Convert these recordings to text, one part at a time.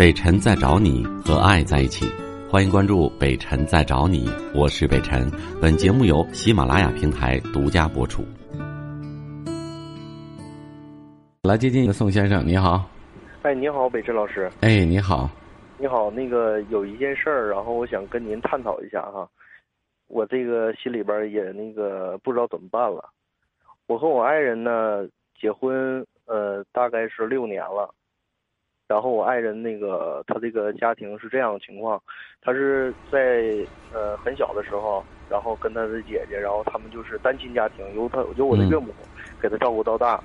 北辰在找你和爱在一起，欢迎关注北辰在找你，我是北辰。本节目由喜马拉雅平台独家播出。来接近宋先生，你好。哎，你好，北辰老师。哎，你好。你好，那个有一件事儿，然后我想跟您探讨一下哈。我这个心里边也那个不知道怎么办了。我和我爱人呢结婚呃大概是六年了，然后我爱人那个他这个家庭是这样的情况，他是在呃很小的时候，然后跟他的姐姐，然后他们就是单亲家庭，由他由我的岳母给他照顾到大，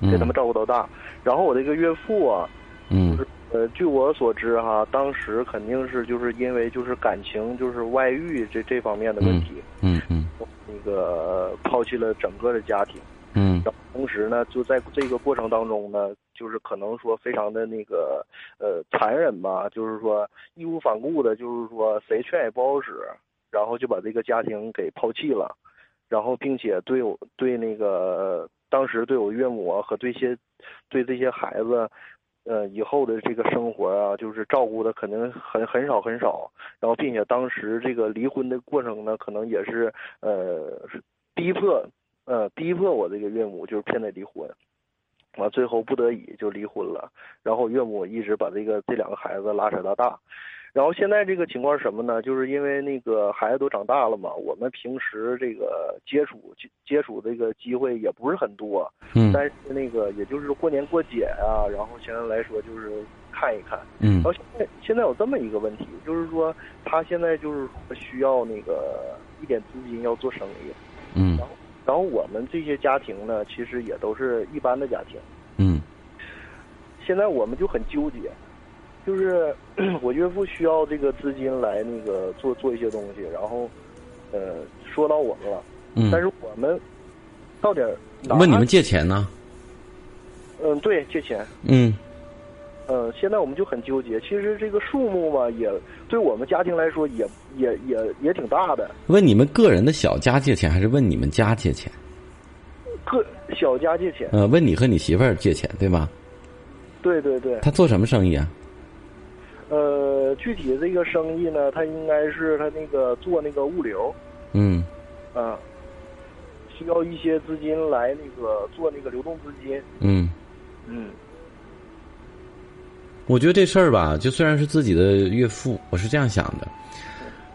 给他们照顾到大。然后我这个岳父啊，嗯。呃，据我所知哈，当时肯定是就是因为就是感情就是外遇这这方面的问题，嗯嗯，那个抛弃了整个的家庭，嗯，然后同时呢，就在这个过程当中呢，就是可能说非常的那个呃残忍吧，就是说义无反顾的，就是说谁劝也不好使，然后就把这个家庭给抛弃了，然后并且对我对那个当时对我岳母和对些对这些孩子。呃，以后的这个生活啊，就是照顾的可能很很少很少，然后并且当时这个离婚的过程呢，可能也是呃逼迫，呃逼迫我这个岳母就是骗他离婚，完最后不得已就离婚了，然后岳母一直把这个这两个孩子拉扯到大。然后现在这个情况是什么呢？就是因为那个孩子都长大了嘛，我们平时这个接触接接触这个机会也不是很多，嗯，但是那个也就是过年过节啊，然后相对来说就是看一看，嗯，然后现在现在有这么一个问题，就是说他现在就是需要那个一点资金要做生意，嗯，然后然后我们这些家庭呢，其实也都是一般的家庭，嗯，现在我们就很纠结。就是 我岳父需要这个资金来那个做做一些东西，然后，呃，说到我们了，嗯，但是我们到底问你们借钱呢？嗯，对，借钱。嗯，呃，现在我们就很纠结。其实这个数目嘛，也对我们家庭来说，也也也也挺大的。问你们个人的小家借钱，还是问你们家借钱？个小家借钱。呃，问你和你媳妇儿借钱，对吧？对对对。他做什么生意啊？呃，具体这个生意呢，他应该是他那个做那个物流，嗯，啊，需要一些资金来那个做那个流动资金，嗯，嗯，我觉得这事儿吧，就虽然是自己的岳父，我是这样想的，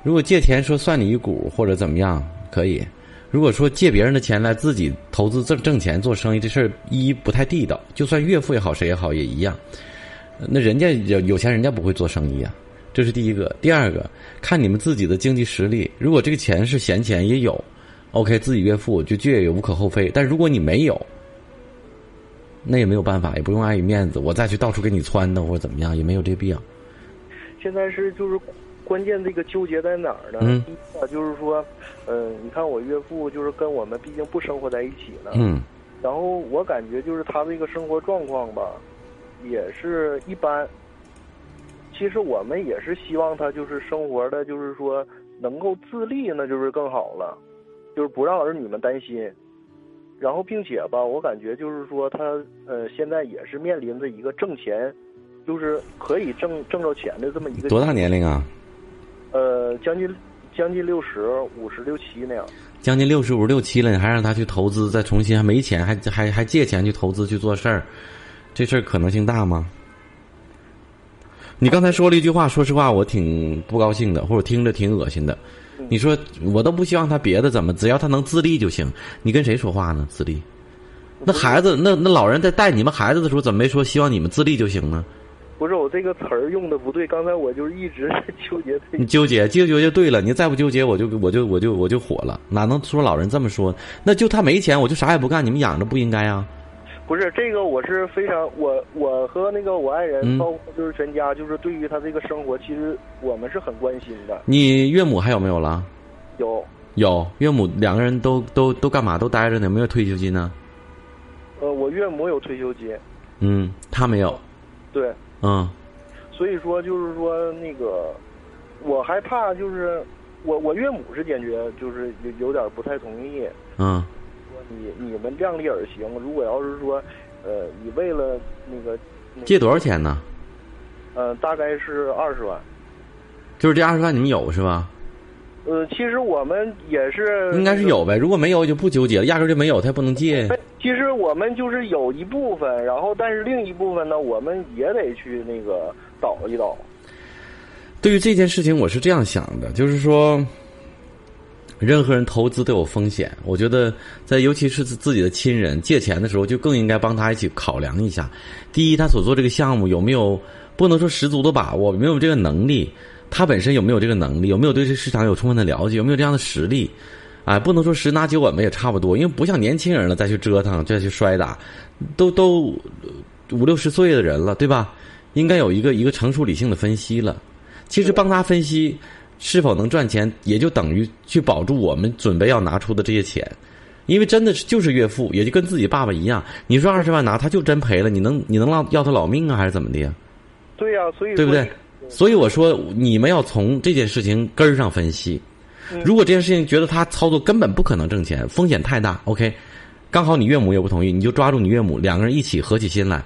如果借钱说算你一股或者怎么样可以，如果说借别人的钱来自己投资挣挣钱做生意，这事儿一不太地道，就算岳父也好谁也好也一样。那人家有有钱，人家不会做生意啊，这是第一个。第二个，看你们自己的经济实力。如果这个钱是闲钱，也有，OK，自己岳父就借也无可厚非。但如果你没有，那也没有办法，也不用碍于面子，我再去到处给你撺掇或者怎么样，也没有这必要。现在是就是关键，这个纠结在哪儿呢？嗯，就是说，嗯，你看我岳父就是跟我们毕竟不生活在一起了。嗯。然后我感觉就是他这个生活状况吧。也是一般。其实我们也是希望他就是生活的，就是说能够自立，那就是更好了，就是不让儿女们担心。然后，并且吧，我感觉就是说他呃，现在也是面临着一个挣钱，就是可以挣挣着钱的这么一个。多大年龄啊？呃，将近将近六十五十六七那样。将近六十五六七了，你还让他去投资，再重新还没钱，还还还借钱去投资去做事儿。这事儿可能性大吗？你刚才说了一句话，说实话，我挺不高兴的，或者听着挺恶心的。你说我都不希望他别的怎么，只要他能自立就行。你跟谁说话呢？自立？那孩子，那那老人在带你们孩子的时候，怎么没说希望你们自立就行呢？不是我这个词儿用的不对，刚才我就一直在纠结。你纠结，纠结就对了。你再不纠结，我就我就我就我就火了。哪能说老人这么说？那就他没钱，我就啥也不干，你们养着不应该啊？不是这个，我是非常我我和那个我爱人，包括就是全家，就是对于他这个生活，其实我们是很关心的。你岳母还有没有了？有有，岳母两个人都都都干嘛？都待着呢？有没有退休金呢？呃，我岳母有退休金。嗯，他没有。对。嗯。所以说，就是说那个，我害怕，就是我我岳母是坚决，就是有有点不太同意。嗯。你你们量力而行。如果要是说，呃，你为了那个借多少钱呢？呃，大概是二十万。就是这二十万你们有是吧？呃，其实我们也是应该是有呗，如果没有就不纠结了，压根就没有，他也不能借。其实我们就是有一部分，然后但是另一部分呢，我们也得去那个倒一倒。对于这件事情，我是这样想的，就是说，任何人投资都有风险。我觉得，在尤其是自己的亲人借钱的时候，就更应该帮他一起考量一下。第一，他所做这个项目有没有不能说十足的把握，有没有这个能力？他本身有没有这个能力？有没有对这市场有充分的了解？有没有这样的实力？哎，不能说十拿九稳吧，也差不多。因为不像年轻人了，再去折腾，再去摔打，都都五六十岁的人了，对吧？应该有一个一个成熟理性的分析了。其实帮他分析是否能赚钱，也就等于去保住我们准备要拿出的这些钱，因为真的是就是岳父，也就跟自己爸爸一样。你说二十万拿，他就真赔了，你能你能让要他老命啊，还是怎么的呀？对呀，所以对不对？所以我说你们要从这件事情根儿上分析。如果这件事情觉得他操作根本不可能挣钱，风险太大，OK，刚好你岳母也不同意，你就抓住你岳母，两个人一起合起心来。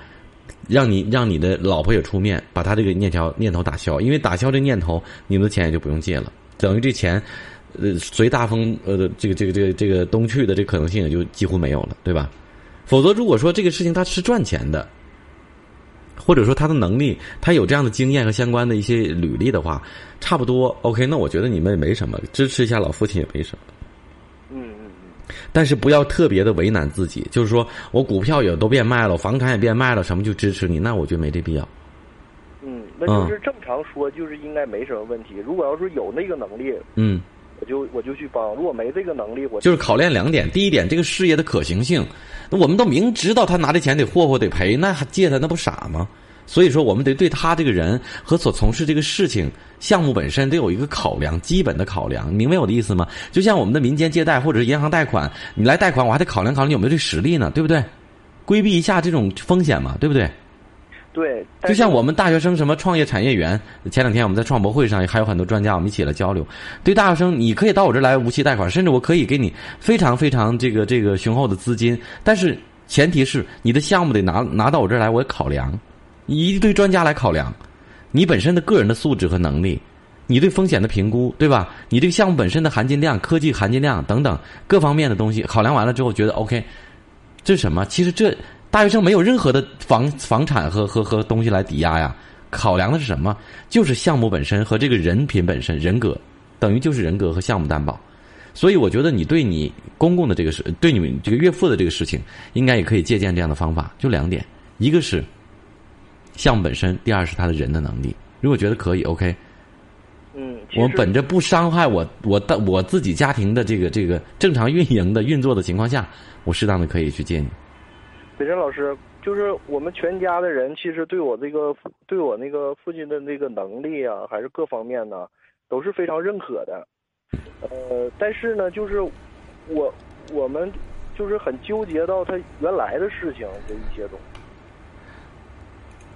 让你让你的老婆也出面，把他这个念条念头打消，因为打消这念头，你们的钱也就不用借了，等于这钱，呃，随大风呃这个这个这个这个东去的这可能性也就几乎没有了，对吧？否则如果说这个事情他是赚钱的，或者说他的能力他有这样的经验和相关的一些履历的话，差不多 OK，那我觉得你们也没什么，支持一下老父亲也没什么。嗯嗯嗯但是不要特别的为难自己，就是说我股票也都变卖了，房产也变卖了，什么就支持你？那我觉得没这必要。嗯，那就是正常说，就是应该没什么问题。如果要是有那个能力，嗯，我就我就去帮；如果没这个能力，我就是考验两点：第一点，这个事业的可行性。那我们都明知道他拿这钱得霍霍得赔，那还借他，那不傻吗？所以说，我们得对他这个人和所从事这个事情项目本身得有一个考量，基本的考量，明白我的意思吗？就像我们的民间借贷或者是银行贷款，你来贷款，我还得考量考量你有没有这实力呢，对不对？规避一下这种风险嘛，对不对？对。就像我们大学生什么创业产业园，前两天我们在创博会上还有很多专家，我们一起来交流。对大学生，你可以到我这儿来无息贷款，甚至我可以给你非常非常这个这个雄厚的资金，但是前提是你的项目得拿拿到我这儿来，我考量。一堆专家来考量，你本身的个人的素质和能力，你对风险的评估，对吧？你这个项目本身的含金量、科技含金量等等各方面的东西，考量完了之后，觉得 OK，这是什么？其实这大学生没有任何的房房产和和和东西来抵押呀。考量的是什么？就是项目本身和这个人品本身，人格等于就是人格和项目担保。所以我觉得你对你公公的这个事，对你们这个岳父的这个事情，应该也可以借鉴这样的方法。就两点，一个是。项目本身，第二是他的人的能力。如果觉得可以，OK。嗯，我本着不伤害我我的我自己家庭的这个这个正常运营的运作的情况下，我适当的可以去借你。北辰老师，就是我们全家的人，其实对我这个对我那个父亲的那个能力啊，还是各方面呢，都是非常认可的。呃，但是呢，就是我我们就是很纠结到他原来的事情的一些东西。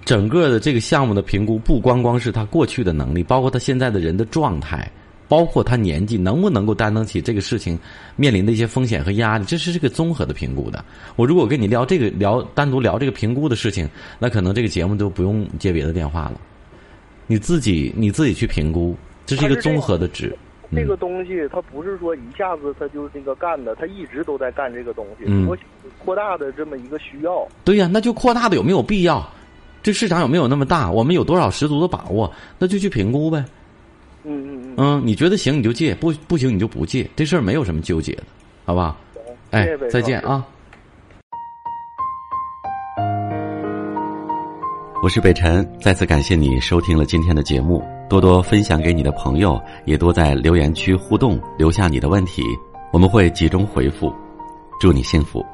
整个的这个项目的评估，不光光是他过去的能力，包括他现在的人的状态，包括他年纪能不能够担当起这个事情面临的一些风险和压力，这是这个综合的评估的。我如果跟你聊这个聊单独聊这个评估的事情，那可能这个节目就不用接别的电话了。你自己你自己去评估，这是一个综合的值。这个东西它不是说一下子它就那个干的，它一直都在干这个东西。嗯。扩大的这么一个需要。对呀，那就扩大的有没有必要？这市场有没有那么大？我们有多少十足的把握？那就去评估呗。嗯嗯嗯。嗯，你觉得行你就借，不不行你就不借，这事儿没有什么纠结的，好吧？哎，再见啊！我是北辰，再次感谢你收听了今天的节目，多多分享给你的朋友，也多在留言区互动，留下你的问题，我们会集中回复。祝你幸福。